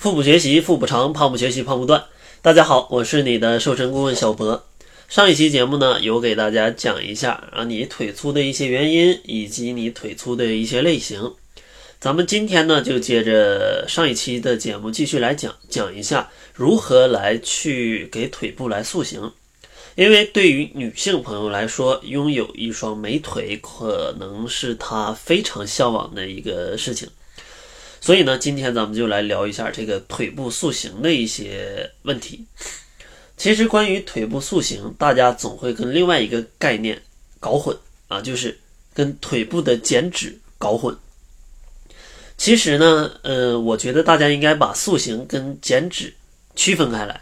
腹部学习，腹部长；胖不学习，胖不断。大家好，我是你的瘦身顾问小博。上一期节目呢，有给大家讲一下啊，你腿粗的一些原因，以及你腿粗的一些类型。咱们今天呢，就接着上一期的节目继续来讲，讲一下如何来去给腿部来塑形。因为对于女性朋友来说，拥有一双美腿可能是她非常向往的一个事情。所以呢，今天咱们就来聊一下这个腿部塑形的一些问题。其实关于腿部塑形，大家总会跟另外一个概念搞混啊，就是跟腿部的减脂搞混。其实呢，呃，我觉得大家应该把塑形跟减脂区分开来，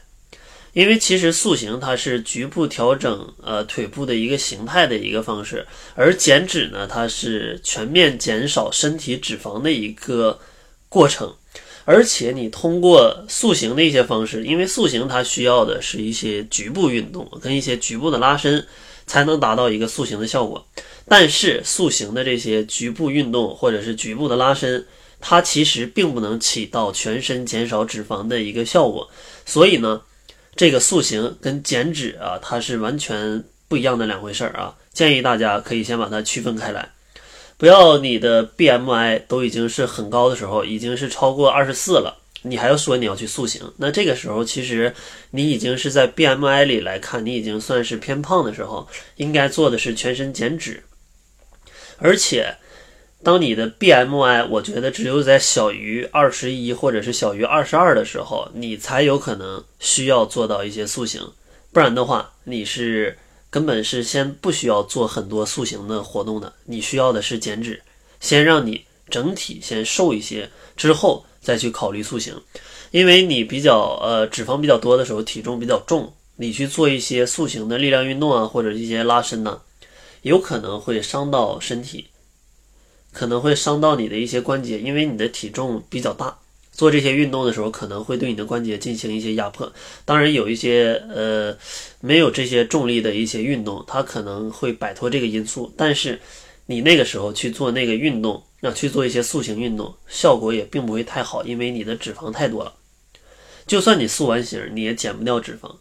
因为其实塑形它是局部调整呃腿部的一个形态的一个方式，而减脂呢，它是全面减少身体脂肪的一个。过程，而且你通过塑形的一些方式，因为塑形它需要的是一些局部运动跟一些局部的拉伸，才能达到一个塑形的效果。但是塑形的这些局部运动或者是局部的拉伸，它其实并不能起到全身减少脂肪的一个效果。所以呢，这个塑形跟减脂啊，它是完全不一样的两回事儿啊。建议大家可以先把它区分开来。不要你的 BMI 都已经是很高的时候，已经是超过二十四了，你还要说你要去塑形，那这个时候其实你已经是在 BMI 里来看，你已经算是偏胖的时候，应该做的是全身减脂。而且，当你的 BMI 我觉得只有在小于二十一或者是小于二十二的时候，你才有可能需要做到一些塑形，不然的话你是。根本是先不需要做很多塑形的活动的，你需要的是减脂，先让你整体先瘦一些，之后再去考虑塑形。因为你比较呃脂肪比较多的时候，体重比较重，你去做一些塑形的力量运动啊，或者一些拉伸呢，有可能会伤到身体，可能会伤到你的一些关节，因为你的体重比较大。做这些运动的时候，可能会对你的关节进行一些压迫。当然，有一些呃没有这些重力的一些运动，它可能会摆脱这个因素。但是，你那个时候去做那个运动，那去做一些塑形运动，效果也并不会太好，因为你的脂肪太多了。就算你塑完形，你也减不掉脂肪。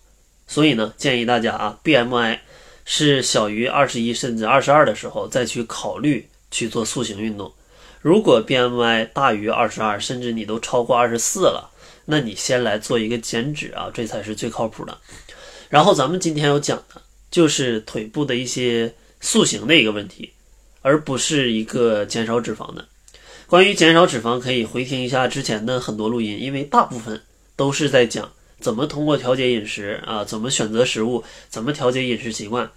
所以呢，建议大家啊，BMI 是小于二十一甚至二十二的时候，再去考虑去做塑形运动。如果 BMI 大于二十二，甚至你都超过二十四了，那你先来做一个减脂啊，这才是最靠谱的。然后咱们今天要讲的就是腿部的一些塑形的一个问题，而不是一个减少脂肪的。关于减少脂肪，可以回听一下之前的很多录音，因为大部分都是在讲怎么通过调节饮食啊，怎么选择食物，怎么调节饮食习惯，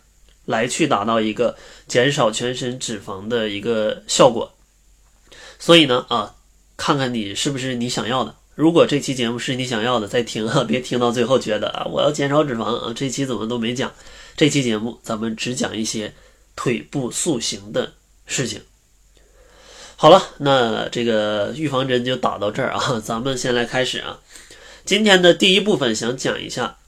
来去达到一个减少全身脂肪的一个效果。所以呢，啊，看看你是不是你想要的。如果这期节目是你想要的，再听啊，别听到最后觉得啊，我要减少脂肪啊，这期怎么都没讲。这期节目咱们只讲一些腿部塑形的事情。好了，那这个预防针就打到这儿啊，咱们先来开始啊。今天的第一部分想讲一下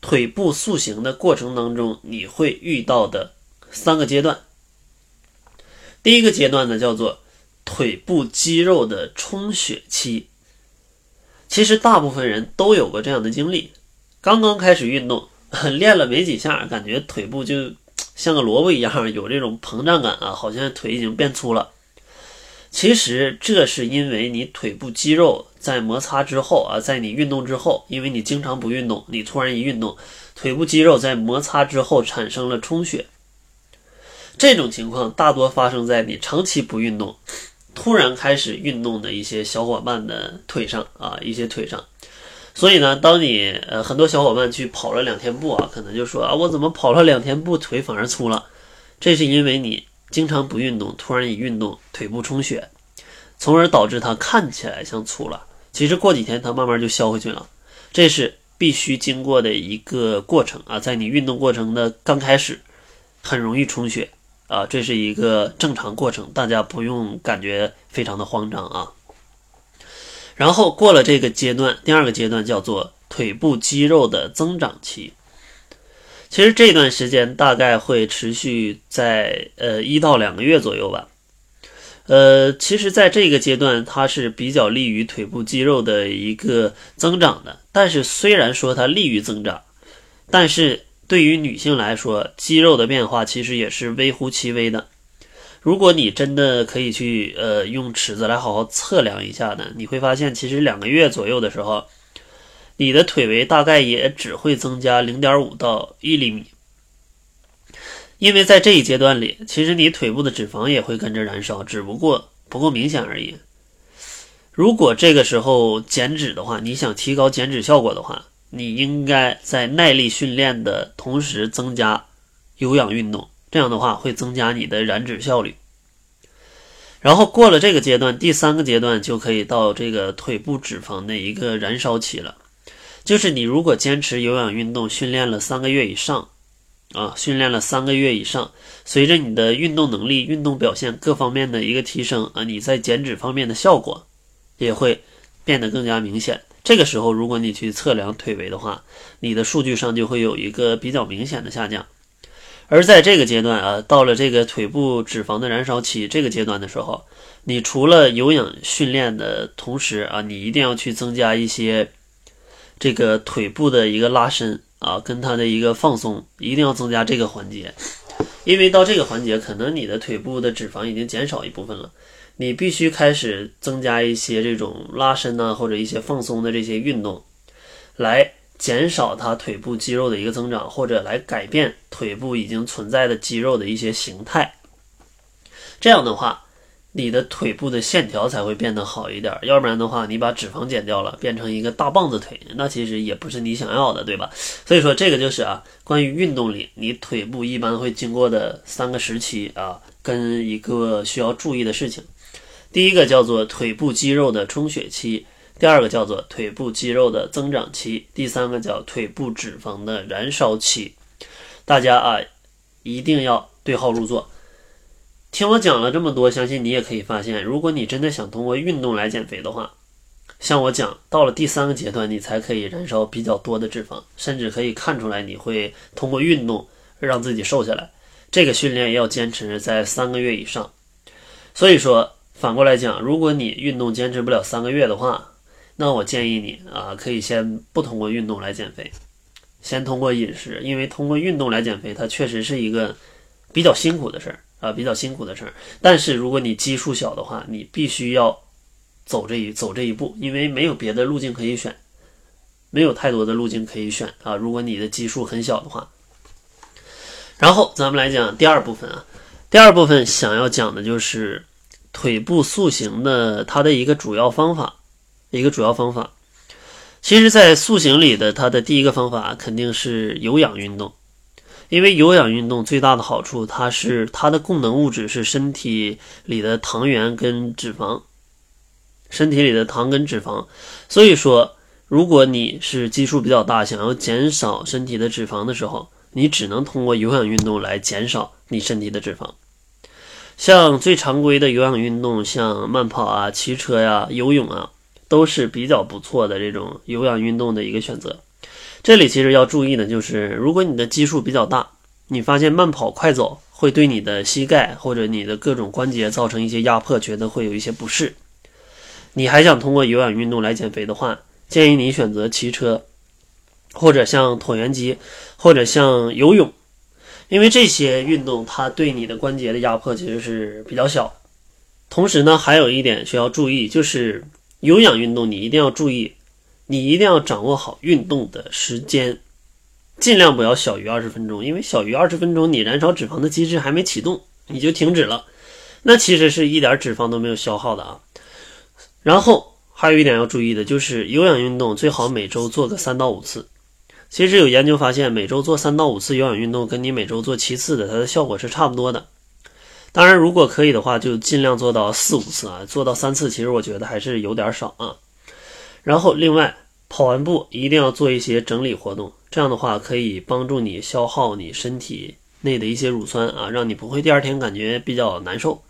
腿部塑形的过程当中你会遇到的三个阶段。第一个阶段呢，叫做。腿部肌肉的充血期，其实大部分人都有过这样的经历。刚刚开始运动，练了没几下，感觉腿部就像个萝卜一样，有这种膨胀感啊，好像腿已经变粗了。其实这是因为你腿部肌肉在摩擦之后啊，在你运动之后，因为你经常不运动，你突然一运动，腿部肌肉在摩擦之后产生了充血。这种情况大多发生在你长期不运动。突然开始运动的一些小伙伴的腿上啊，一些腿上，所以呢，当你呃很多小伙伴去跑了两天步啊，可能就说啊，我怎么跑了两天步腿反而粗了？这是因为你经常不运动，突然一运动腿部充血，从而导致它看起来像粗了。其实过几天它慢慢就消回去了，这是必须经过的一个过程啊，在你运动过程的刚开始，很容易充血。啊，这是一个正常过程，大家不用感觉非常的慌张啊。然后过了这个阶段，第二个阶段叫做腿部肌肉的增长期。其实这段时间大概会持续在呃一到两个月左右吧。呃，其实，在这个阶段，它是比较利于腿部肌肉的一个增长的。但是，虽然说它利于增长，但是对于女性来说，肌肉的变化其实也是微乎其微的。如果你真的可以去呃用尺子来好好测量一下呢，你会发现，其实两个月左右的时候，你的腿围大概也只会增加零点五到一厘米。因为在这一阶段里，其实你腿部的脂肪也会跟着燃烧，只不过不够明显而已。如果这个时候减脂的话，你想提高减脂效果的话，你应该在耐力训练的同时增加有氧运动，这样的话会增加你的燃脂效率。然后过了这个阶段，第三个阶段就可以到这个腿部脂肪的一个燃烧期了，就是你如果坚持有氧运动训练了三个月以上。啊，训练了三个月以上，随着你的运动能力、运动表现各方面的一个提升啊，你在减脂方面的效果也会变得更加明显。这个时候，如果你去测量腿围的话，你的数据上就会有一个比较明显的下降。而在这个阶段啊，到了这个腿部脂肪的燃烧期这个阶段的时候，你除了有氧训练的同时啊，你一定要去增加一些这个腿部的一个拉伸。啊，跟它的一个放松，一定要增加这个环节，因为到这个环节，可能你的腿部的脂肪已经减少一部分了，你必须开始增加一些这种拉伸呢，或者一些放松的这些运动，来减少它腿部肌肉的一个增长，或者来改变腿部已经存在的肌肉的一些形态，这样的话。你的腿部的线条才会变得好一点，要不然的话，你把脂肪减掉了，变成一个大棒子腿，那其实也不是你想要的，对吧？所以说，这个就是啊，关于运动里，你腿部一般会经过的三个时期啊，跟一个需要注意的事情。第一个叫做腿部肌肉的充血期，第二个叫做腿部肌肉的增长期，第三个叫腿部脂肪的燃烧期。大家啊，一定要对号入座。听我讲了这么多，相信你也可以发现，如果你真的想通过运动来减肥的话，像我讲到了第三个阶段，你才可以燃烧比较多的脂肪，甚至可以看出来你会通过运动让自己瘦下来。这个训练要坚持在三个月以上。所以说，反过来讲，如果你运动坚持不了三个月的话，那我建议你啊，可以先不通过运动来减肥，先通过饮食，因为通过运动来减肥，它确实是一个比较辛苦的事儿。啊，比较辛苦的事儿。但是如果你基数小的话，你必须要走这一走这一步，因为没有别的路径可以选，没有太多的路径可以选啊。如果你的基数很小的话，然后咱们来讲第二部分啊。第二部分想要讲的就是腿部塑形的它的一个主要方法，一个主要方法。其实，在塑形里的它的第一个方法肯定是有氧运动。因为有氧运动最大的好处，它是它的供能物质是身体里的糖原跟脂肪，身体里的糖跟脂肪。所以说，如果你是基数比较大，想要减少身体的脂肪的时候，你只能通过有氧运动来减少你身体的脂肪。像最常规的有氧运动，像慢跑啊、骑车呀、游泳啊，都是比较不错的这种有氧运动的一个选择。这里其实要注意的就是，如果你的基数比较大，你发现慢跑、快走会对你的膝盖或者你的各种关节造成一些压迫，觉得会有一些不适，你还想通过有氧运动来减肥的话，建议你选择骑车，或者像椭圆机，或者像游泳，因为这些运动它对你的关节的压迫其实是比较小。同时呢，还有一点需要注意，就是有氧运动你一定要注意。你一定要掌握好运动的时间，尽量不要小于二十分钟，因为小于二十分钟，你燃烧脂肪的机制还没启动，你就停止了，那其实是一点脂肪都没有消耗的啊。然后还有一点要注意的就是，有氧运动最好每周做个三到五次。其实有研究发现，每周做三到五次有氧运动，跟你每周做七次的，它的效果是差不多的。当然，如果可以的话，就尽量做到四五次啊，做到三次，其实我觉得还是有点少啊。然后，另外跑完步一定要做一些整理活动，这样的话可以帮助你消耗你身体内的一些乳酸啊，让你不会第二天感觉比较难受，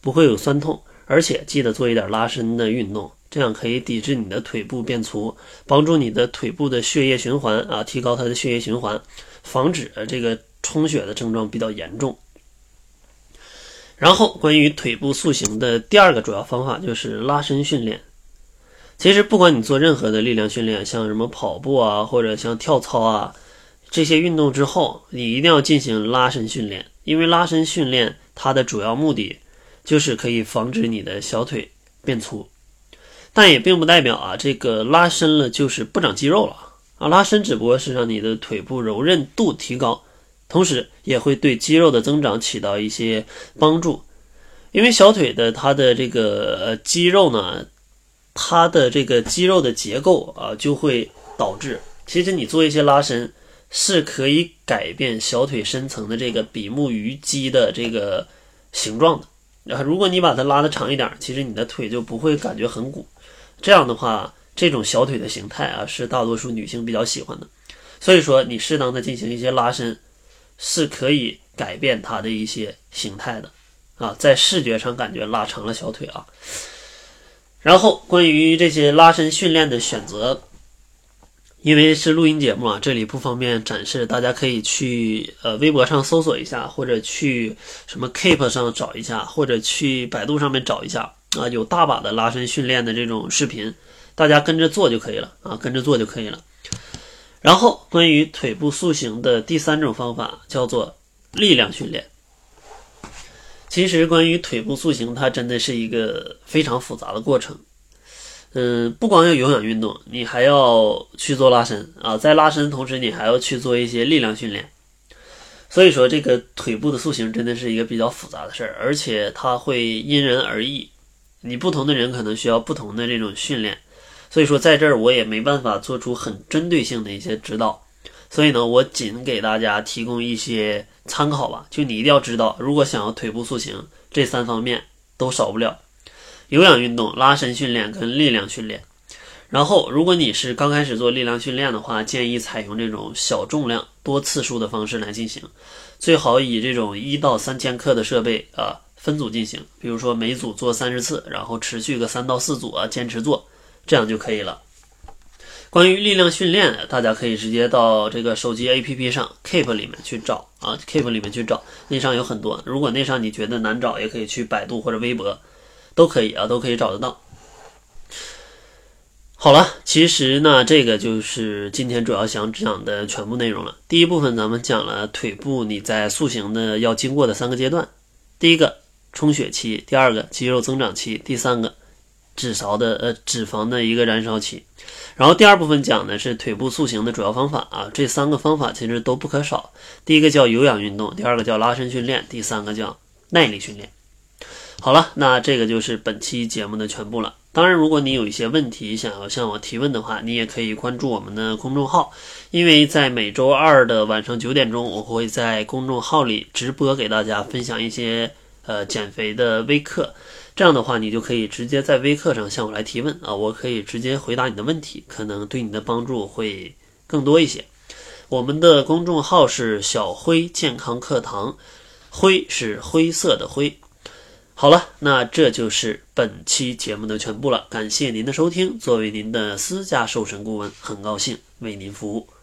不会有酸痛。而且记得做一点拉伸的运动，这样可以抵制你的腿部变粗，帮助你的腿部的血液循环啊，提高它的血液循环，防止这个充血的症状比较严重。然后关于腿部塑形的第二个主要方法就是拉伸训练。其实不管你做任何的力量训练，像什么跑步啊，或者像跳操啊这些运动之后，你一定要进行拉伸训练，因为拉伸训练它的主要目的就是可以防止你的小腿变粗。但也并不代表啊，这个拉伸了就是不长肌肉了啊，拉伸只不过是让你的腿部柔韧度提高，同时也会对肌肉的增长起到一些帮助。因为小腿的它的这个呃肌肉呢。它的这个肌肉的结构啊，就会导致，其实你做一些拉伸是可以改变小腿深层的这个比目鱼肌的这个形状的。然后，如果你把它拉的长一点，其实你的腿就不会感觉很鼓。这样的话，这种小腿的形态啊，是大多数女性比较喜欢的。所以说，你适当的进行一些拉伸，是可以改变它的一些形态的啊，在视觉上感觉拉长了小腿啊。然后关于这些拉伸训练的选择，因为是录音节目啊，这里不方便展示，大家可以去呃微博上搜索一下，或者去什么 Keep 上找一下，或者去百度上面找一下啊，有大把的拉伸训练的这种视频，大家跟着做就可以了啊，跟着做就可以了。然后关于腿部塑形的第三种方法叫做力量训练。其实，关于腿部塑形，它真的是一个非常复杂的过程。嗯，不光要有氧运动，你还要去做拉伸啊，在拉伸同时，你还要去做一些力量训练。所以说，这个腿部的塑形真的是一个比较复杂的事儿，而且它会因人而异。你不同的人可能需要不同的这种训练，所以说在这儿我也没办法做出很针对性的一些指导。所以呢，我仅给大家提供一些参考吧。就你一定要知道，如果想要腿部塑形，这三方面都少不了：有氧运动、拉伸训练跟力量训练。然后，如果你是刚开始做力量训练的话，建议采用这种小重量、多次数的方式来进行，最好以这种一到三千克的设备啊分组进行。比如说每组做三十次，然后持续个三到四组啊，坚持做，这样就可以了。关于力量训练，大家可以直接到这个手机 APP 上 Keep 里面去找啊，Keep 里面去找，那上有很多。如果那上你觉得难找，也可以去百度或者微博，都可以啊，都可以找得到。好了，其实呢，这个就是今天主要想讲的全部内容了。第一部分咱们讲了腿部你在塑形的要经过的三个阶段：第一个充血期，第二个肌肉增长期，第三个。脂肪的呃脂肪的一个燃烧期，然后第二部分讲的是腿部塑形的主要方法啊，这三个方法其实都不可少。第一个叫有氧运动，第二个叫拉伸训练，第三个叫耐力训练。好了，那这个就是本期节目的全部了。当然，如果你有一些问题想要向我提问的话，你也可以关注我们的公众号，因为在每周二的晚上九点钟，我会在公众号里直播给大家分享一些呃减肥的微课。这样的话，你就可以直接在微课上向我来提问啊，我可以直接回答你的问题，可能对你的帮助会更多一些。我们的公众号是小辉健康课堂，灰是灰色的灰。好了，那这就是本期节目的全部了，感谢您的收听。作为您的私家瘦身顾问，很高兴为您服务。